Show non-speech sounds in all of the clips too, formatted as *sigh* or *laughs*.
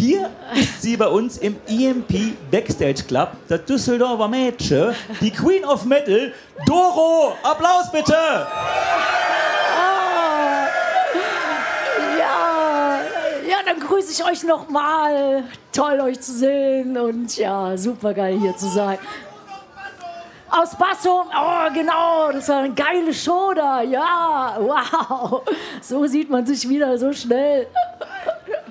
Hier ist sie bei uns im EMP Backstage Club, das Düsseldorfer Mädchen, die Queen of Metal, Doro. Applaus bitte! Ja, ja, dann grüße ich euch nochmal. Toll, euch zu sehen und ja, super geil hier zu sein. Aus Basso, oh genau, das war eine geile Show da, ja, wow. So sieht man sich wieder so schnell.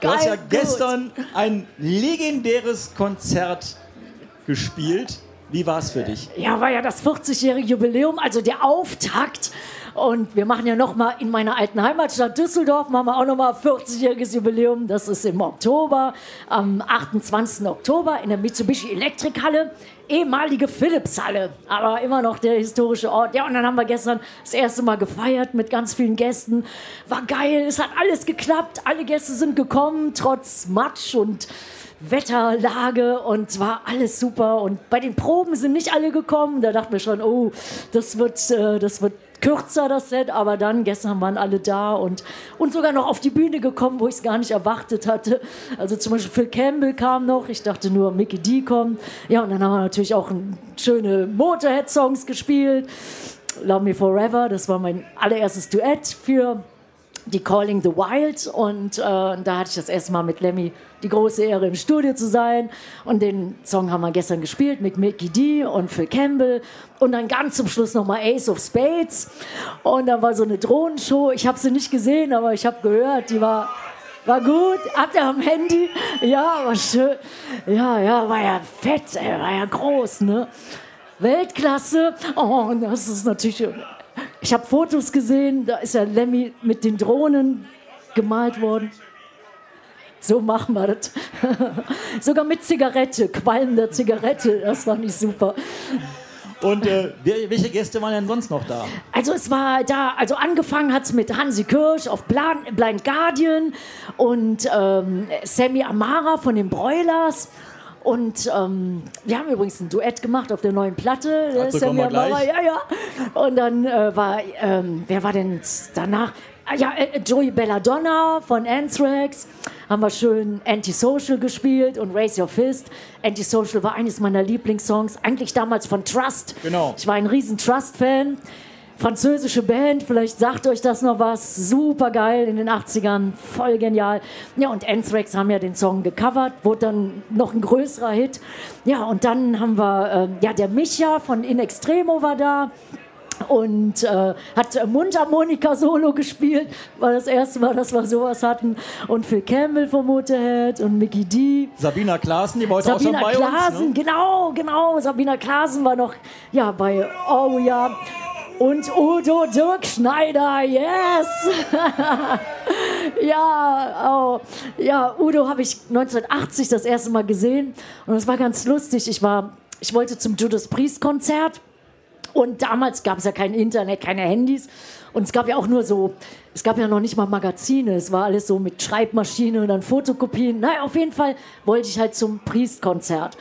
Du hast ja gut. gestern ein legendäres Konzert gespielt. Wie war es für dich? Ja, war ja das 40-jährige Jubiläum, also der Auftakt. Und wir machen ja noch mal in meiner alten Heimatstadt Düsseldorf, machen wir auch noch mal 40-jähriges Jubiläum. Das ist im Oktober, am 28. Oktober in der Mitsubishi Elektrikhalle, ehemalige Philips-Halle, aber immer noch der historische Ort. Ja, und dann haben wir gestern das erste Mal gefeiert mit ganz vielen Gästen. War geil, es hat alles geklappt, alle Gäste sind gekommen, trotz Matsch und Wetterlage und war alles super. Und bei den Proben sind nicht alle gekommen. Da dachten wir schon, oh, das wird, äh, das wird kürzer, das Set. Aber dann, gestern waren alle da und, und sogar noch auf die Bühne gekommen, wo ich es gar nicht erwartet hatte. Also zum Beispiel Phil Campbell kam noch. Ich dachte nur, Mickey D kommt. Ja, und dann haben wir natürlich auch schöne Motorhead-Songs gespielt. Love Me Forever, das war mein allererstes Duett für die Calling the Wild und äh, da hatte ich das erste Mal mit Lemmy die große Ehre im Studio zu sein und den Song haben wir gestern gespielt mit Mickey D und Phil Campbell und dann ganz zum Schluss nochmal Ace of Spades und dann war so eine Drohnenshow, ich habe sie nicht gesehen, aber ich habe gehört, die war war gut, habt ihr am Handy? Ja, war schön. Ja, ja, war ja fett, ey, war ja groß, ne? Weltklasse. Oh, das ist natürlich. Ich habe Fotos gesehen, da ist ja Lemmy mit den Drohnen gemalt worden. So machen wir das. *laughs* Sogar mit Zigarette, qualmender Zigarette, das war nicht super. Und äh, welche Gäste waren denn sonst noch da? Also es war da, also angefangen hat es mit Hansi Kirsch auf Blind Guardian und ähm, Sammy Amara von den Broilers. Und ähm, wir haben übrigens ein Duett gemacht auf der neuen Platte. kommen wir gleich. ja, ja. Und dann äh, war, ähm, wer war denn danach? Ah, ja, äh, Joey Belladonna von Anthrax. Haben wir schön Antisocial gespielt und Raise Your Fist. Antisocial war eines meiner Lieblingssongs, eigentlich damals von Trust. Genau. Ich war ein riesen Trust-Fan. Französische Band, vielleicht sagt euch das noch was. Super geil in den 80ern, voll genial. Ja, und Anthrax haben ja den Song gecovert, wurde dann noch ein größerer Hit. Ja, und dann haben wir, ähm, ja, der Micha von In Extremo war da und äh, hat Mundharmonika-Solo gespielt. War das erste Mal, dass wir sowas hatten. Und Phil Campbell vom Motorhead und Mickey D. Sabina Klaassen, die war heute Sabina auch schon bei Klaasen, uns. Ne? genau, genau. Sabina Klaasen war noch ja, bei Oh ja. Und Udo Dirkschneider, yes! *laughs* ja, oh. ja, Udo habe ich 1980 das erste Mal gesehen und das war ganz lustig. Ich, war, ich wollte zum Judas Priest Konzert und damals gab es ja kein Internet, keine Handys. Und es gab ja auch nur so, es gab ja noch nicht mal Magazine. Es war alles so mit Schreibmaschine und dann Fotokopien. Naja, auf jeden Fall wollte ich halt zum Priestkonzert.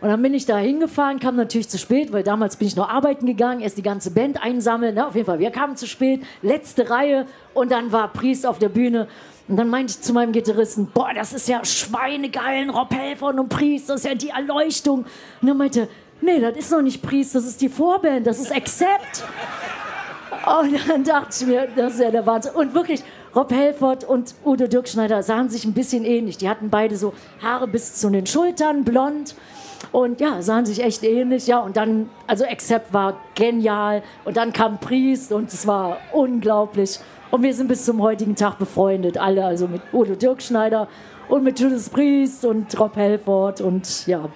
Und dann bin ich da hingefahren, kam natürlich zu spät, weil damals bin ich noch arbeiten gegangen, erst die ganze Band einsammeln. Na, auf jeden Fall, wir kamen zu spät, letzte Reihe und dann war Priest auf der Bühne. Und dann meinte ich zu meinem Gitarristen, boah, das ist ja schweinegeil, Rob Helford und Priest, das ist ja die Erleuchtung. Und er meinte, nee, das ist noch nicht Priest, das ist die Vorband, das ist Accept. Und dann dachte ich mir, das ist ja der Wahnsinn. Und wirklich, Rob Helford und Udo Dirkschneider sahen sich ein bisschen ähnlich. Die hatten beide so Haare bis zu den Schultern, blond. Und ja, sahen sich echt ähnlich. Ja, und dann, also Accept war genial. Und dann kam Priest und es war unglaublich. Und wir sind bis zum heutigen Tag befreundet, alle. Also mit Udo Dirkschneider und mit Judas Priest und Rob Helford und ja.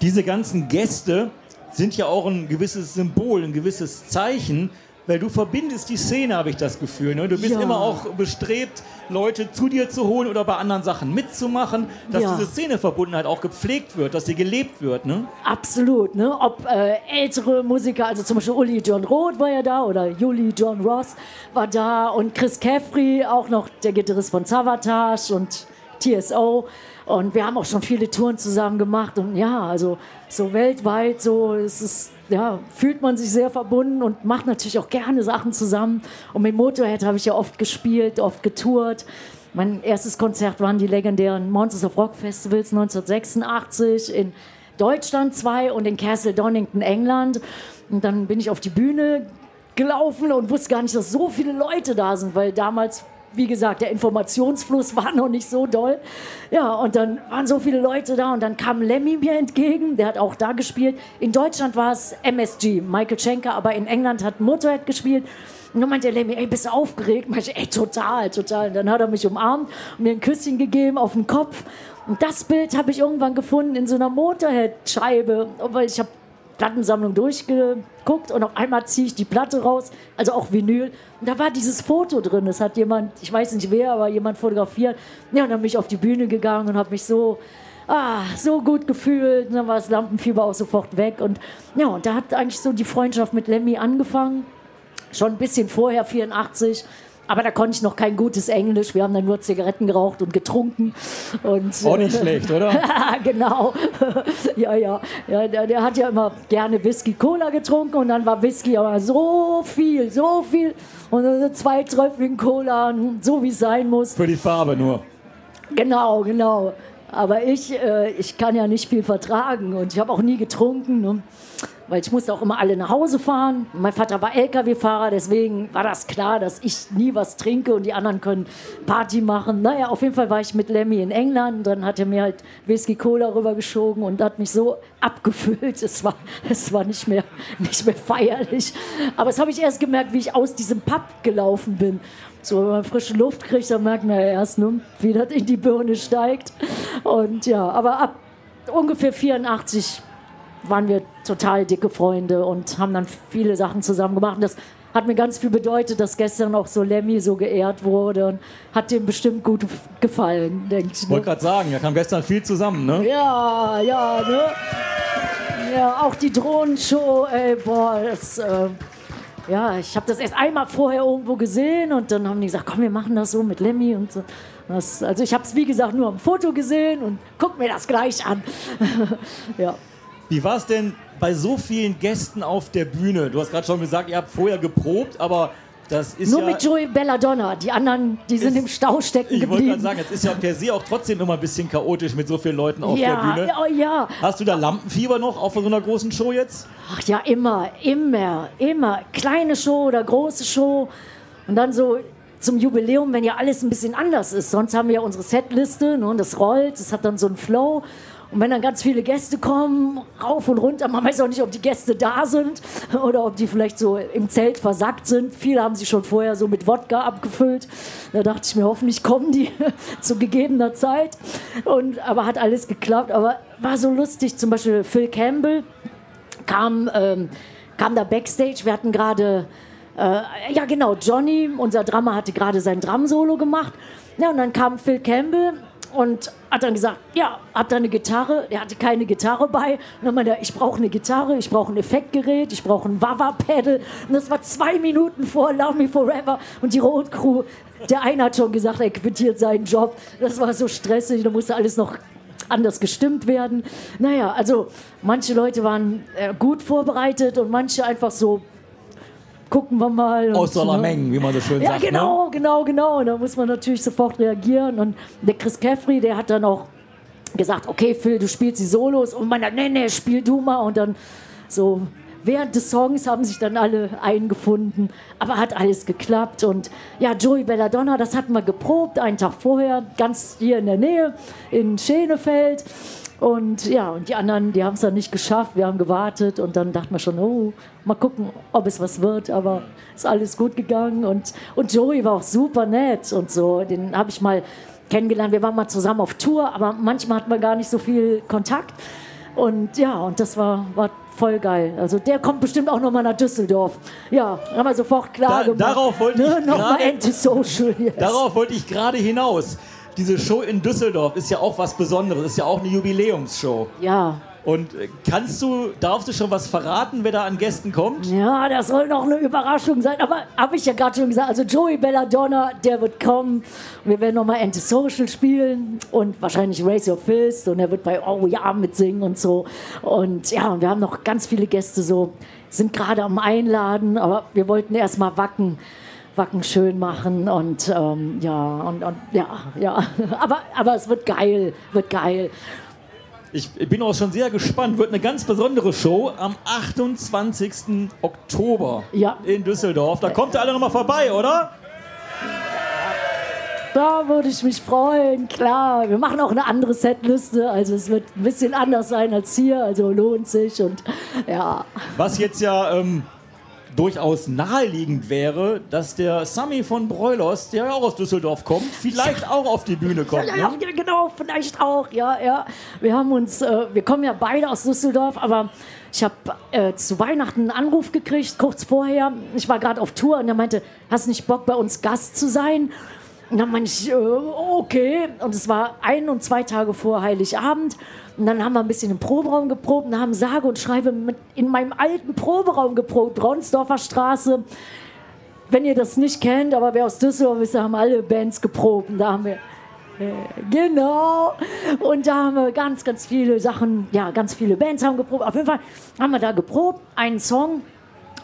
Diese ganzen Gäste sind ja auch ein gewisses Symbol, ein gewisses Zeichen, weil du verbindest die Szene, habe ich das Gefühl. Ne? Du bist Ja. immer auch bestrebt, Leute zu dir zu holen oder bei anderen Sachen mitzumachen, dass Ja. diese Szeneverbundenheit auch gepflegt wird, dass sie gelebt wird. Ne? Absolut, ne? Ob äh, ältere Musiker, also zum Beispiel Uli John Roth war ja da oder Juli John Ross war da und Chris Caffrey, auch noch der Gitarrist von Savatage und TSO. Und wir haben auch schon viele Touren zusammen gemacht und ja, also so weltweit, so ist es, ja, fühlt man sich sehr verbunden und macht natürlich auch gerne Sachen zusammen. Und mit Motorhead habe ich ja oft gespielt, oft getourt. Mein erstes Konzert waren die legendären Monsters of Rock Festivals 1986 in Deutschland zwei und in Castle Donington, England. Und dann bin ich auf die Bühne gelaufen und wusste gar nicht, dass so viele Leute da sind, weil damals wie gesagt, der Informationsfluss *laughs* war noch nicht so doll. Ja, und dann waren so viele Leute da und dann kam Lemmy mir entgegen, der hat auch da gespielt. In Deutschland war es MSG, Michael Schenker, aber in England hat Motorhead gespielt. Und dann meinte Lemmy, ey, bist du aufgeregt? Meinte ich, ey, total, total. Und dann hat er mich umarmt und mir ein Küsschen gegeben auf den Kopf. Und das Bild habe ich irgendwann gefunden in so einer Motorhead-Scheibe, weil ich habe Plattensammlung durchgeguckt und auf einmal ziehe ich die Platte raus, also auch Vinyl. Und da war dieses Foto drin. Das hat jemand, ich weiß nicht wer, aber jemand fotografiert. Ja, und dann bin ich auf die Bühne gegangen und habe mich so, ah, so gut gefühlt. Und dann war das Lampenfieber auch sofort weg. Und ja, und da hat eigentlich so die Freundschaft mit Lemmy angefangen. Schon ein bisschen vorher, 84. Aber da konnte ich noch kein gutes Englisch. Wir haben dann nur Zigaretten geraucht und getrunken. Und, Auch nicht schlecht, oder? *laughs* genau. *laughs* ja, ja. ja der, der, hat ja immer gerne Whisky Cola getrunken und dann war Whisky aber so viel, so viel. Und zwei Tröpfchen Cola, so wie es sein muss. Für die Farbe nur. Genau, genau. Aber ich, äh, ich kann ja nicht viel vertragen und ich habe auch nie getrunken. Ne? Weil ich musste auch immer alle nach Hause fahren. Mein Vater war LKW-Fahrer, deswegen war das klar, dass ich nie was trinke und die anderen können Party machen. Naja, auf jeden Fall war ich mit Lemmy in England, dann hat er mir halt Whisky Cola rübergeschoben und hat mich so abgefüllt. Es war, es war nicht, mehr, nicht mehr feierlich. Aber das habe ich erst gemerkt, wie ich aus diesem Pub gelaufen bin. So, wenn man frische Luft kriegt, dann merkt man ja erst, ne, wie das in die Birne steigt. Und ja, aber ab ungefähr 84 waren wir total dicke Freunde und haben dann viele Sachen zusammen gemacht. Und das hat mir ganz viel bedeutet, dass gestern auch so Lemmy so geehrt wurde und hat dem bestimmt gut gefallen, denke ich. Ich wollte gerade sagen, da kam gestern viel zusammen, ne? Ja, ja, ne? Ja, auch die Drohnenshow, ey, boah, das, äh, ja, ich habe das erst einmal vorher irgendwo gesehen und dann haben die gesagt, komm, wir machen das so mit Lemmy und so. Das, also ich habe es, wie gesagt, nur am Foto gesehen und guck mir das gleich an. *laughs* ja. Wie war es denn bei so vielen Gästen auf der Bühne? Du hast gerade schon gesagt, ihr habt vorher geprobt, aber das ist Nur ja, mit Joey Belladonna. Die anderen, die sind im Stau stecken ich geblieben. Ich wollte gerade sagen, es ist ja per se auch trotzdem immer ein bisschen chaotisch mit so vielen Leuten auf ja, der Bühne. Ja, ja. Hast du da Lampenfieber noch auf so einer großen Show jetzt? Ach ja, immer, immer, immer. Kleine Show oder große Show. Und dann so zum Jubiläum, wenn ja alles ein bisschen anders ist. Sonst haben wir ja unsere Setliste ne, und das rollt, das hat dann so einen Flow. Und wenn dann ganz viele Gäste kommen, rauf und runter, man weiß auch nicht, ob die Gäste da sind oder ob die vielleicht so im Zelt versackt sind. Viele haben sie schon vorher so mit Wodka abgefüllt. Da dachte ich mir, hoffentlich kommen die *laughs* zu gegebener Zeit. Und, aber hat alles geklappt. Aber war so lustig, zum Beispiel Phil Campbell kam, ähm, kam da backstage. Wir hatten gerade, äh, ja genau, Johnny, unser Drummer, hatte gerade sein Drum-Solo gemacht. Ja, und dann kam Phil Campbell und hat dann gesagt, ja, hat da eine Gitarre. Er hatte keine Gitarre bei. Und dann meinte er, ich brauche eine Gitarre, ich brauche ein Effektgerät, ich brauche ein Wawa-Pedal. Und das war zwei Minuten vor Love Me Forever. Und die Road Crew, der eine hat schon gesagt, er quittiert seinen Job. Das war so stressig, da musste alles noch anders gestimmt werden. Naja, also manche Leute waren äh, gut vorbereitet und manche einfach so gucken wir mal. Aus der ne? Menge, wie man so schön ja, sagt. Ja, genau, ne? genau, genau. Und da muss man natürlich sofort reagieren. Und der Chris Caffrey, der hat dann auch gesagt, okay, Phil, du spielst die Solos. Und man sagt, nee, nee, spiel du mal. Und dann so während des Songs haben sich dann alle eingefunden, aber hat alles geklappt. Und ja, Joey Belladonna, das hatten wir geprobt, einen Tag vorher, ganz hier in der Nähe, in Schenefeld. Und ja, und die anderen, die haben es dann nicht geschafft. Wir haben gewartet und dann dachten wir schon, oh, mal gucken, ob es was wird. Aber ist alles gut gegangen. Und, und Joey war auch super nett und so. Den habe ich mal kennengelernt. Wir waren mal zusammen auf Tour, aber manchmal hatten wir gar nicht so viel Kontakt. Und ja, und das war, war voll geil. Also der kommt bestimmt auch nochmal nach Düsseldorf. Ja, haben wir sofort klar da, gemacht. Darauf wollte ne? ich nochmal Antisocial jetzt. Darauf wollte ich gerade hinaus diese Show in Düsseldorf ist ja auch was Besonderes, ist ja auch eine Jubiläumsshow. Ja. Und äh, kannst du, darfst du schon was verraten, wer da an Gästen kommt? Ja, das soll noch eine Überraschung sein. Aber habe ich ja gerade schon gesagt, also Joey Belladonna, der wird kommen. Wir werden nochmal Antisocial spielen und wahrscheinlich Raise Your Fist und er wird bei Oh Ja mitsingen und so. Und ja, wir haben noch ganz viele Gäste so, sind gerade am Einladen, aber wir wollten erstmal wacken Wacken schön machen und ähm, ja, und, und ja, ja. *laughs* Aber, aber es wird geil, wird geil. Ich bin auch schon sehr gespannt. Wird eine ganz besondere Show am 28. Oktober Ja. in Düsseldorf. Da kommt ihr alle nochmal vorbei, oder? Da würde ich mich freuen, klar. Wir machen auch eine andere Setliste, also es wird ein bisschen anders sein als hier, also lohnt sich und ja. Was jetzt ja ähm, durchaus naheliegend wäre, dass der Sami von Broilers, der ja auch aus Düsseldorf kommt, vielleicht auch auf die Bühne kommt. Ja, ja, Ne? ja, genau, vielleicht auch, ja, ja. Wir haben uns, äh, wir kommen ja beide aus Düsseldorf, aber ich habe äh, zu Weihnachten einen Anruf gekriegt, kurz vorher. Ich war gerade auf Tour und er meinte, hast du nicht Bock, bei uns Gast zu sein? Und dann meinte ich, äh, okay. Und es war ein und zwei Tage vor Heiligabend. Und dann haben wir ein bisschen im Proberaum geprobt und haben sage und schreibe mit in meinem alten Proberaum geprobt, Ronsdorfer Straße. Wenn ihr das nicht kennt, aber wer aus Düsseldorf ist, da haben alle Bands geprobt. Und da haben wir Genau. Und da haben wir ganz, ganz viele Sachen, ja, ganz viele Bands haben geprobt. Auf jeden Fall haben wir da geprobt, einen Song.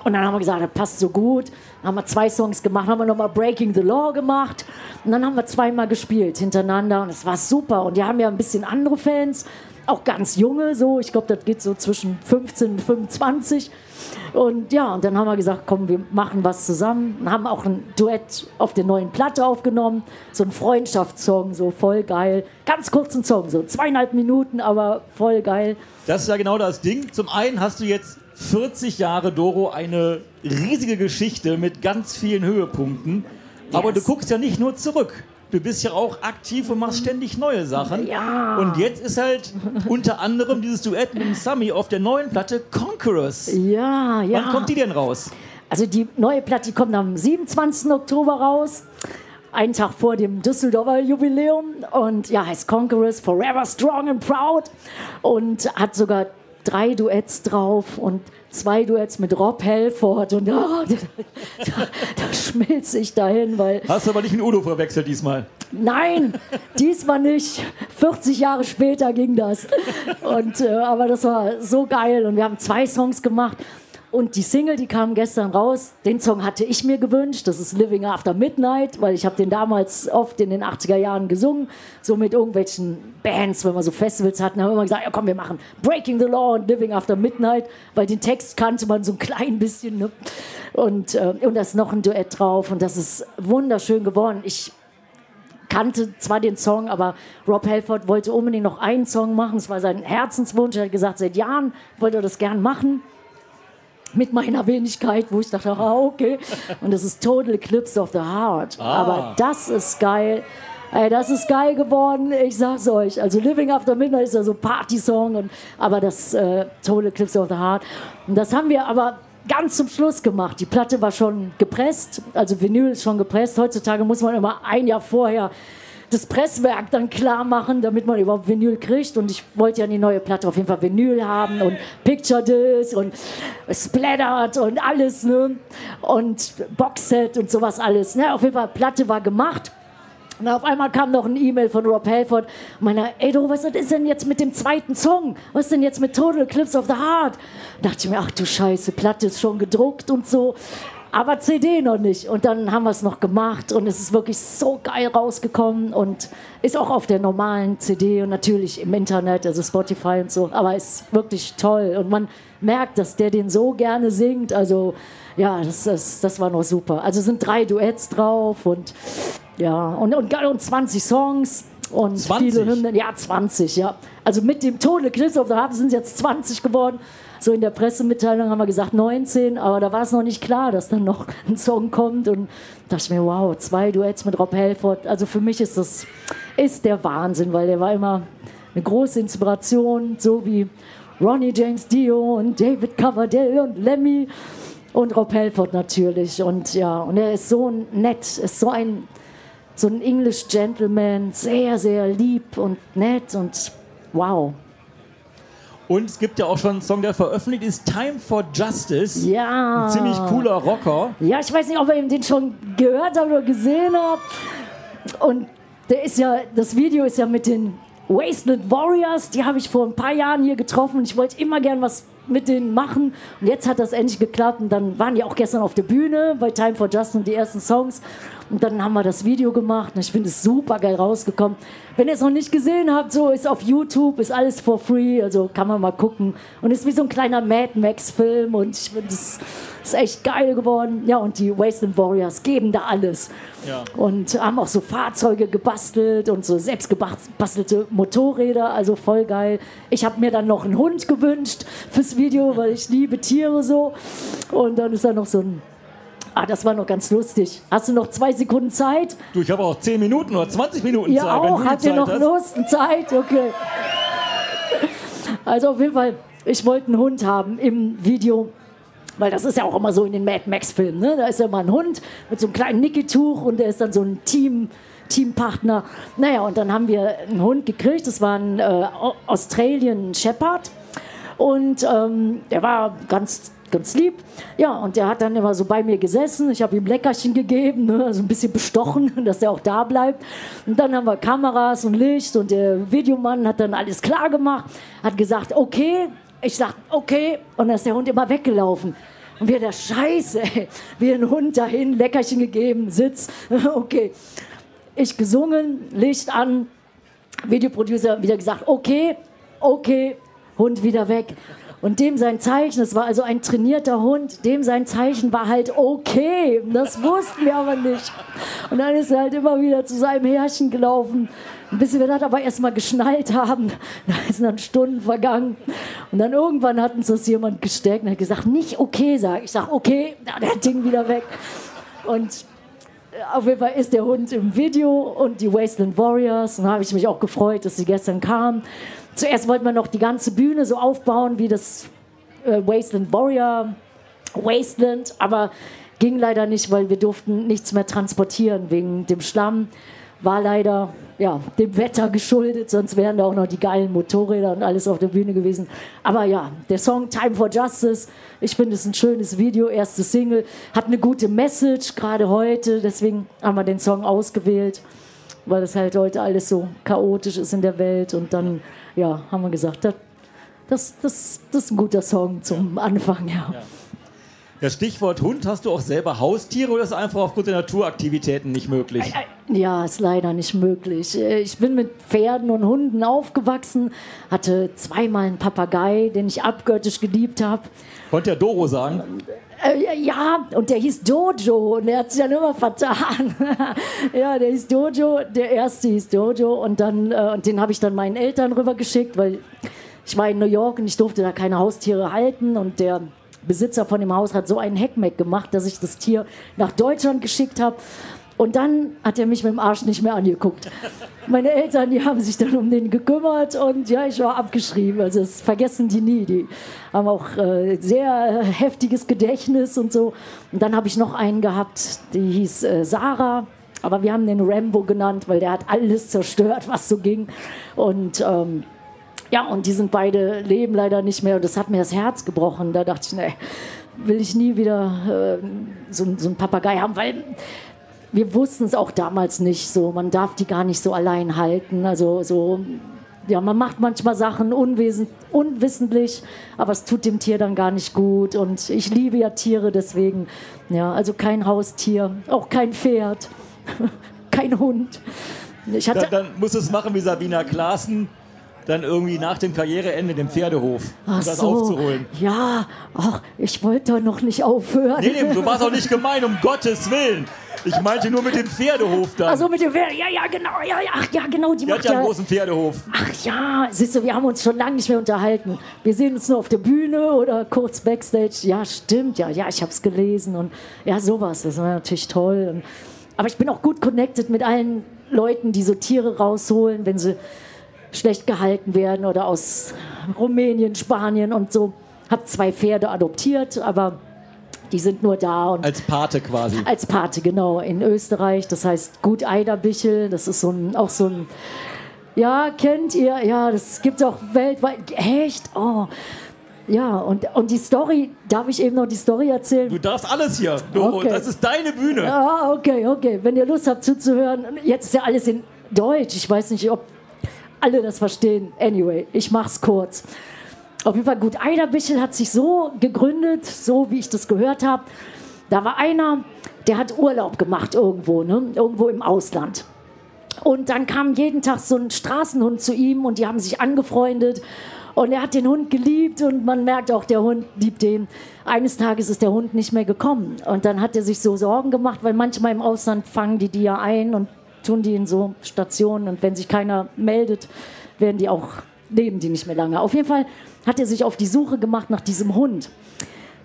Und dann haben wir gesagt, das passt so gut. Dann haben wir zwei Songs gemacht, haben wir nochmal Breaking the Law gemacht. Und dann haben wir zweimal gespielt hintereinander und es war super. Und die haben ja ein bisschen andere Fans, auch ganz junge, so. Ich glaube, das geht so zwischen 15 und 25. Und ja, und dann haben wir gesagt, komm, wir machen was zusammen. Und haben auch ein Duett auf der neuen Platte aufgenommen. So ein Freundschaftssong, so voll geil. Ganz kurzen Song, so zweieinhalb Minuten, aber voll geil. Das ist ja genau das Ding. Zum einen hast du jetzt 40 Jahre Doro eine riesige Geschichte mit ganz vielen Höhepunkten. Aber Yes. du guckst ja nicht nur zurück. Du bist ja auch aktiv und machst ständig neue Sachen. Ja. Und jetzt ist halt unter anderem dieses Duett mit dem Sami auf der neuen Platte Conquerors. Ja, ja. Wann kommt die denn raus? Also die neue Platte die kommt am 27. Oktober raus. Einen Tag vor dem Düsseldorfer Jubiläum. Und ja, heißt Conquerors Forever Strong and Proud. Und hat sogar drei Duets drauf und zwei Duets mit Rob Halford. Und ah, *laughs* da, da, da schmilze ich dahin, weil Hast du aber nicht mit Udo verwechselt diesmal. Nein, diesmal nicht. 40 Jahre später ging das. Und, äh, aber das war so geil. Und wir haben zwei Songs gemacht. Und die Single, die kam gestern raus, den Song hatte ich mir gewünscht. Das ist Living After Midnight, weil ich habe den damals oft in den 80er Jahren gesungen. So mit irgendwelchen Bands, wenn wir so Festivals hatten, haben wir immer gesagt, ja komm, wir machen Breaking the Law und Living After Midnight, weil den Text kannte man so ein klein bisschen. Ne? Und, äh, und da ist noch ein Duett drauf und das ist wunderschön geworden. Ich kannte zwar den Song, aber Rob Halford wollte unbedingt noch einen Song machen. Es war sein Herzenswunsch. Er hat gesagt, seit Jahren wollte er das gern machen. Mit meiner Wenigkeit, wo ich dachte, ah, okay. Und das ist Total Eclipse of the Heart. Aber das ist geil. Ey, das ist geil geworden, ich sag's euch. Also Living After Midnight ist ja so Party-Song, und- aber das äh, Total Eclipse of the Heart. Und das haben wir aber ganz zum Schluss gemacht. Die Platte war schon gepresst, also Vinyl ist schon gepresst. Heutzutage muss man immer ein Jahr vorher das Presswerk dann klar machen, damit man überhaupt Vinyl kriegt. Und ich wollte ja die neue Platte auf jeden Fall Vinyl haben und Picture Disc und Splattered und alles, ne? Und Boxset und sowas alles. Ne? Auf jeden Fall, Platte war gemacht. Und auf einmal kam noch ein E-Mail von Rob Halford. Meiner, ey du, was ist denn jetzt mit dem zweiten Song? Was ist denn jetzt mit Total Eclipse of the Heart? Da dachte ich mir, ach du Scheiße, Platte ist schon gedruckt und so. Aber CD noch nicht. Und dann haben wir es noch gemacht und es ist wirklich so geil rausgekommen und ist auch auf der normalen CD und natürlich im Internet, also Spotify und so. Aber ist wirklich toll. Und man merkt, dass der den so gerne singt. Also ja, das, das, das war noch super. Also sind drei Duets drauf und ja, und, und, und 20 Songs und 20? viele Hymnen. Ja, 20, ja. Also mit dem Tode the Heart sind es jetzt 20 geworden. So in der Pressemitteilung haben wir gesagt 19, aber da war es noch nicht klar, dass dann noch *laughs* ein Song kommt. Und dachte ich mir, wow, zwei Duets mit Rob Halford. Also für mich ist das ist der Wahnsinn, weil der war immer eine große Inspiration, so wie Ronnie James Dio und David Coverdale und Lemmy und Rob Halford natürlich. Und ja, und er ist so nett, ist so ein so ein English Gentleman, sehr, sehr lieb und nett und wow. Und es gibt ja auch schon einen Song, der veröffentlicht ist, Time for Justice. Ja. Ein ziemlich cooler Rocker. Ja, ich weiß nicht, ob ihr den schon gehört habt oder gesehen habt. Und der ist ja, das Video ist ja mit den Wasteland Warriors, die habe ich vor ein paar Jahren hier getroffen. Ich wollte immer gern was mit denen machen. Und jetzt hat das endlich geklappt. Und dann waren die auch gestern auf der Bühne bei Time for Justin, die ersten Songs. Und dann haben wir das Video gemacht. Und ich finde es super geil rausgekommen. Wenn ihr es noch nicht gesehen habt, so ist auf YouTube, ist alles for free. Also kann man mal gucken. Und ist wie so ein kleiner Mad Max-Film. Und ich finde es ist echt geil geworden. Ja, und die Wasteland Warriors geben da alles. Ja. Und haben auch so Fahrzeuge gebastelt und so selbst gebastelte Motorräder. Also voll geil. Ich habe mir dann noch einen Hund gewünscht fürs Video, weil ich liebe Tiere so. Und dann ist da noch so ein Ah, das war noch ganz lustig. Hast du noch zwei Sekunden Zeit? Du, ich habe auch 10 Minuten oder 20 Minuten Ihr Zeit. auch? Habt ihr noch hast. Lust und Zeit? Okay. Also auf jeden Fall, ich wollte einen Hund haben im Video. Weil das ist ja auch immer so in den Mad Max-Filmen. Ne? Da ist ja immer ein Hund mit so einem kleinen Nickeltuch und der ist dann so ein Team, Teampartner. Naja, und dann haben wir einen Hund gekriegt. Das war ein äh, Australian Shepherd. Und ähm, der war ganz, ganz lieb. Ja, und der hat dann immer so bei mir gesessen. Ich habe ihm Leckerchen gegeben, ne? also ein bisschen bestochen, *laughs* dass der auch da bleibt. Und dann haben wir Kameras und Licht und der Videomann hat dann alles klar gemacht, hat gesagt, okay. Ich sag, okay. Und dann ist der Hund immer weggelaufen. Und wir der Scheiße, ey. Wir ein Hund dahin, Leckerchen gegeben, Sitz, *laughs* okay. Ich gesungen, Licht an, Videoproducer wieder gesagt, okay, okay, Hund wieder weg. Und dem sein Zeichen, das war also ein trainierter Hund, dem sein Zeichen war halt okay. Das wussten wir aber nicht. Und dann ist er halt immer wieder zu seinem Herrchen gelaufen. Bis wir das aber erstmal geschnallt haben. *laughs* Da sind dann Stunden vergangen. Und dann irgendwann hat uns das jemand gesteckt und hat gesagt, nicht okay sagen. Ich sag, okay, da der Ding wieder weg. Und auf jeden Fall ist der Hund im Video und die Wasteland Warriors. Und da habe ich mich auch gefreut, dass sie gestern kamen. Zuerst wollten wir noch die ganze Bühne so aufbauen wie das äh, Wasteland Warrior Wasteland, aber ging leider nicht, weil wir durften nichts mehr transportieren wegen dem Schlamm. War leider ja, dem Wetter geschuldet, sonst wären da auch noch die geilen Motorräder und alles auf der Bühne gewesen. Aber ja, der Song Time for Justice, ich finde es ein schönes Video, erste Single, hat eine gute Message, gerade heute, deswegen haben wir den Song ausgewählt, weil es halt heute alles so chaotisch ist in der Welt und dann, ja, haben wir gesagt, das, das, das, ist ein guter Song zum Anfang, ja. Das Stichwort Hund, hast du auch selber Haustiere oder ist einfach aufgrund der Naturaktivitäten nicht möglich? Ja, ist leider nicht möglich. Äh, Ich bin mit Pferden und Hunden aufgewachsen, hatte zweimal einen Papagei, den ich abgöttisch geliebt habe. Konnte ja Doro sagen. Äh, ja, und der hieß Dojo und der hat sich dann immer vertan. *laughs* ja, der hieß Dojo, der erste hieß Dojo und dann äh, und den habe ich dann meinen Eltern rübergeschickt, weil ich war in New York und ich durfte da keine Haustiere halten und der Besitzer von dem Haus hat so einen Heckmeck gemacht, dass ich das Tier nach Deutschland geschickt habe. Und dann hat er mich mit dem Arsch nicht mehr angeguckt. Meine Eltern, die haben sich dann um den gekümmert und ja, ich war abgeschrieben. Also das vergessen die nie. Die haben auch äh, sehr heftiges Gedächtnis und so. Und dann habe ich noch einen gehabt, die hieß äh, Sarah. Aber wir haben den Rambo genannt, weil der hat alles zerstört, was so ging. Und ähm, ja, und die sind beide leben leider nicht mehr und das hat mir das Herz gebrochen. Da dachte ich, nee, will ich nie wieder äh, so, so einen Papagei haben, weil wir wussten es auch damals nicht so. Man darf die gar nicht so allein halten. Also so, ja, man macht manchmal Sachen unwissentlich, aber es tut dem Tier dann gar nicht gut. Und ich liebe ja Tiere, deswegen, ja, also kein Haustier, auch kein Pferd, *laughs* kein Hund. Ich hatte, Dann, dann musst du es machen wie Sabina Klaassen, dann irgendwie nach dem Karriereende den Pferdehof, um Ach das so, aufzuholen. Ja, ach, ich wollte doch noch nicht aufhören. Nee, nee, du warst auch nicht gemein, um Gottes Willen. Ich meinte nur mit dem Pferdehof dann. Also mit dem Pferd, ja, ja, genau, ja, ja, ach, ja, genau, die Die hat macht ja einen großen Pferdehof. Ach ja, siehst du, wir haben uns schon lange nicht mehr unterhalten. Wir sehen uns nur auf der Bühne oder kurz Backstage. Ja, stimmt, ja, ja, ich habe es gelesen und ja, sowas, das war natürlich toll. Und, aber ich bin auch gut connected mit allen Leuten, die so Tiere rausholen, wenn sie schlecht gehalten werden oder aus Rumänien, Spanien und so. Hab zwei Pferde adoptiert, aber die sind nur da und Als Pate quasi. als Pate, genau, in Österreich. Das heißt Gut Eiderbichel. Das ist so ein, auch so ein, ja, kennt ihr? Ja, das gibt es auch weltweit. Echt? Oh. Ja, und, und die Story, darf ich eben noch die Story erzählen? Du darfst alles hier, Doro. Okay. Das ist deine Bühne. Ja, okay, okay. Wenn ihr Lust habt zuzuhören, jetzt ist ja alles in Deutsch. Ich weiß nicht, ob alle das verstehen. Anyway, ich mach's kurz. Auf jeden Fall gut. Eiderbichel hat sich so gegründet, so wie ich das gehört habe. Da war einer, der hat Urlaub gemacht irgendwo, ne? irgendwo im Ausland. Und dann kam jeden Tag so ein Straßenhund zu ihm und die haben sich angefreundet. Und er hat den Hund geliebt und man merkt auch, der Hund liebt den. Eines Tages ist der Hund nicht mehr gekommen. Und dann hat er sich so Sorgen gemacht, weil manchmal im Ausland fangen die die ja ein und tun die in so Stationen. Und wenn sich keiner meldet, werden die auch, leben die nicht mehr lange. Auf jeden Fall hat er sich auf die Suche gemacht nach diesem Hund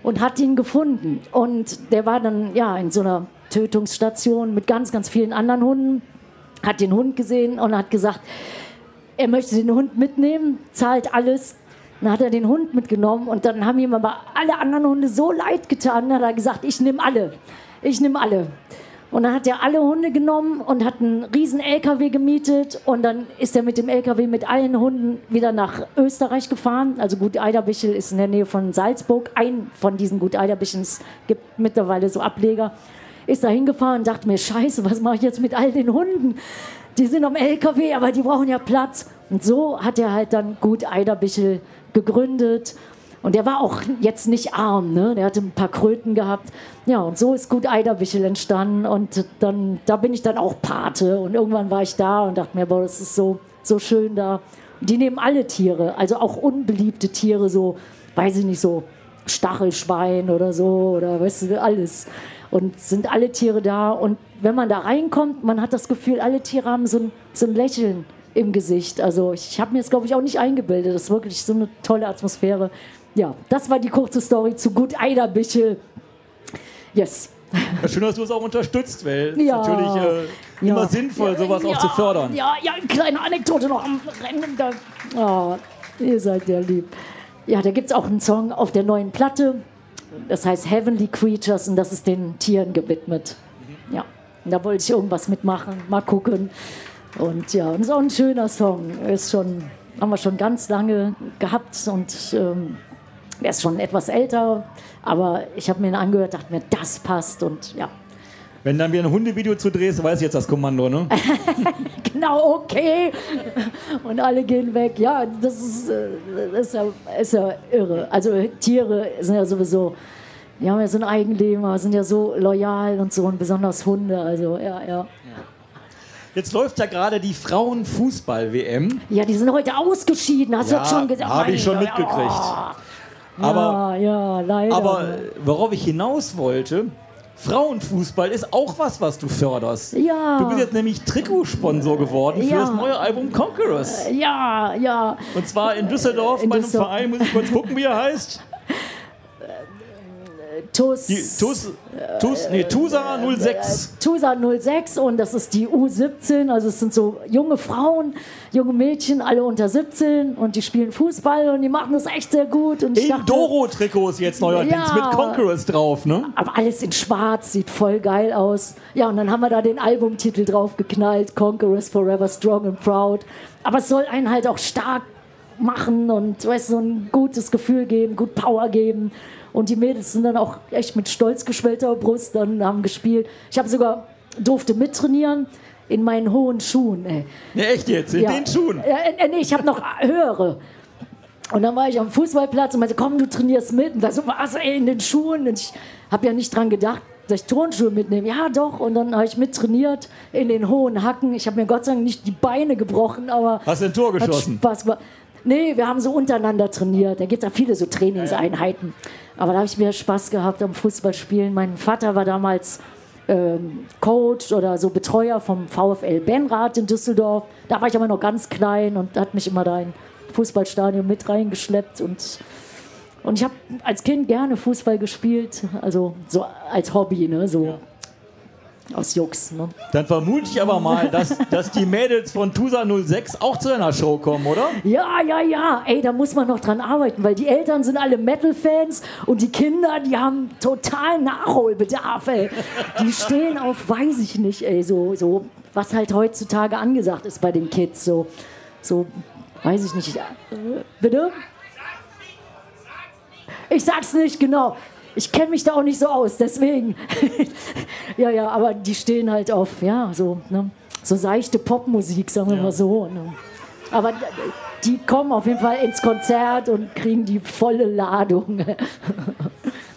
und hat ihn gefunden. Und der war dann ja in so einer Tötungsstation mit ganz, ganz vielen anderen Hunden, hat den Hund gesehen und hat gesagt, er möchte den Hund mitnehmen, zahlt alles. Dann hat er den Hund mitgenommen und dann haben ihm aber alle anderen Hunde so leid getan. Hat er gesagt, ich nehme alle. Ich nehme alle. Und dann hat er alle Hunde genommen und hat einen riesen LKW gemietet und dann ist er mit dem LKW mit allen Hunden wieder nach Österreich gefahren. Also Gut Eiderbichel ist in der Nähe von Salzburg. Ein von diesen Gut Eiderbichen, es gibt mittlerweile so Ableger, ist da hingefahren und dachte mir, scheiße, was mache ich jetzt mit all den Hunden? Die sind am LKW, aber die brauchen ja Platz. Und so hat er halt dann Gut Eiderbichel gegründet und der war auch jetzt nicht arm, ne? Der hatte ein paar Kröten gehabt. Ja, und so ist gut Eiderbichel entstanden. Und dann, da bin ich dann auch Pate. Und irgendwann war ich da und dachte mir, boah, das ist so, so schön da. Die nehmen alle Tiere, also auch unbeliebte Tiere, so, weiß ich nicht, so Stachelschwein oder so, oder weißt du, alles. Und sind alle Tiere da. Und wenn man da reinkommt, man hat das Gefühl, alle Tiere haben so ein, so ein Lächeln im Gesicht. Also ich habe mir das, glaube ich, auch nicht eingebildet. Das ist wirklich so eine tolle Atmosphäre ja, das war die kurze Story zu Gut Eiderbichel. Yes. Ja, schön, dass du es auch unterstützt, weil es ja, natürlich äh, ja. immer sinnvoll, ja, sowas auch zu fördern. Ja, ja, eine kleine Anekdote noch am Rennen. Da, oh, ihr seid ja lieb. Ja, da gibt es auch einen Song auf der neuen Platte. Das heißt Heavenly Creatures und das ist den Tieren gewidmet. Mhm. Ja, und da wollte ich irgendwas mitmachen, mal gucken. Und ja, und auch ein schöner Song. Ist schon, haben wir schon ganz lange gehabt und ähm, er ist schon etwas älter, aber ich habe mir ihn angehört, dachte mir, das passt und ja. Wenn dann wieder ein Hundevideo zu drehst, weiß ich jetzt das Kommando, ne? *laughs* genau, okay. Und alle gehen weg. Ja, das ist, äh, das ist, ja, ist ja irre. Also Tiere sind ja sowieso, die haben ja so ein Eigenleben, sind ja so loyal und so und besonders Hunde. Also ja, ja. Jetzt läuft ja gerade die Frauenfußball-WM. Ja, die sind heute ausgeschieden, hast ja, du das schon gesagt? Habe ich schon mitgekriegt. Oh. Aber, ja, leider. Aber worauf ich hinaus wollte, Frauenfußball ist auch was, was du förderst. Ja. Du bist jetzt nämlich Trikotsponsor geworden für ja. das neue Album Conquerors. Ja, ja. Und zwar in Düsseldorf in bei einem Verein, muss ich kurz gucken, wie er heißt. *laughs* TUS. Die, TUS, TUS, nee, TUSA 06. TUSA 06 und das ist die U17, also es sind so junge Frauen, junge Mädchen, alle unter 17 und die spielen Fußball und die machen das echt sehr gut. Und in Doro-Trikots jetzt neuerdings ja, mit Conquerors drauf, ne? Aber alles in schwarz, sieht voll geil aus. Ja, und dann haben wir da den Albumtitel drauf geknallt, Conquerors Forever Strong and Proud. Aber es soll einen halt auch stark machen und weißt, so ein gutes Gefühl geben, gut Power geben. Und die Mädels sind dann auch echt mit stolz geschwellter Brust dann haben gespielt. Ich habe sogar durfte mittrainieren in meinen hohen Schuhen. Ey. Ja, echt jetzt? In ja. den Schuhen? Ja, äh, nee, ich habe noch höhere. Und dann war ich am Fußballplatz und meinte, komm, du trainierst mit. Und da so, was, ey, in den Schuhen? Und ich habe ja nicht dran gedacht, dass ich Turnschuhe mitnehme. Ja, doch. Und dann habe ich mittrainiert in den hohen Hacken. Ich habe mir Gott sei Dank nicht die Beine gebrochen, aber. Hast du ein Tor geschossen? Spaß Nee, wir haben so untereinander trainiert. Da gibt es ja viele so Trainingseinheiten. Aber da habe ich mir Spaß gehabt am Fußballspielen. Mein Vater war damals ähm, Coach oder so Betreuer vom VfL Benrath in Düsseldorf. Da war ich aber noch ganz klein und hat mich immer da in Fußballstadion mit reingeschleppt und und ich habe als Kind gerne Fußball gespielt, also so als Hobby, ne, so. Ja. Aus Jux. Ne? Dann vermute ich aber mal, dass, dass die Mädels von Tusa 06 auch zu einer Show kommen, oder? Ja, ja, ja. Ey, da muss man noch dran arbeiten, weil die Eltern sind alle Metal-Fans und die Kinder, die haben total Nachholbedarf, ey. Die stehen auf, weiß ich nicht, ey, so, so, was halt heutzutage angesagt ist bei den Kids. So, so weiß ich nicht. Äh, bitte? Ich sag's nicht, genau ich kenne mich da auch nicht so aus, deswegen. *laughs* ja, ja, aber die stehen halt auf, ja, so, ne? so seichte Popmusik, sagen wir ja. mal so. Ne? Aber die kommen auf jeden Fall ins Konzert und kriegen die volle Ladung.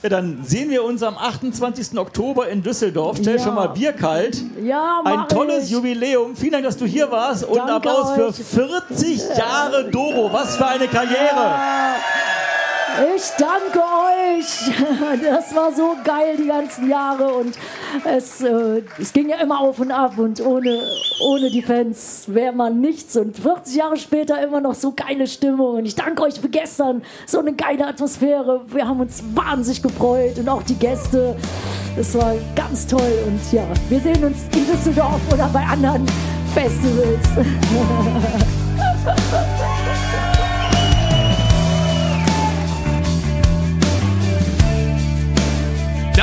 Ja, dann sehen wir uns am 28. Oktober in Düsseldorf. Stell ja. schon mal Bier kalt. Ja, Ein tolles ich. Jubiläum. Vielen Dank, dass du hier warst. Und Danke Applaus euch. für 40 Jahre Doro. Was für eine Karriere. Ja. Ich danke euch. *laughs* Das war so geil die ganzen Jahre und es, äh, es ging ja immer auf und ab und ohne, ohne die Fans wäre man nichts. Und 40 Jahre später immer noch so geile Stimmung. Und ich danke euch für gestern. So eine geile Atmosphäre. Wir haben uns wahnsinnig gefreut und auch die Gäste. Es war ganz toll. Und ja, wir sehen uns in Düsseldorf oder bei anderen Festivals. *laughs*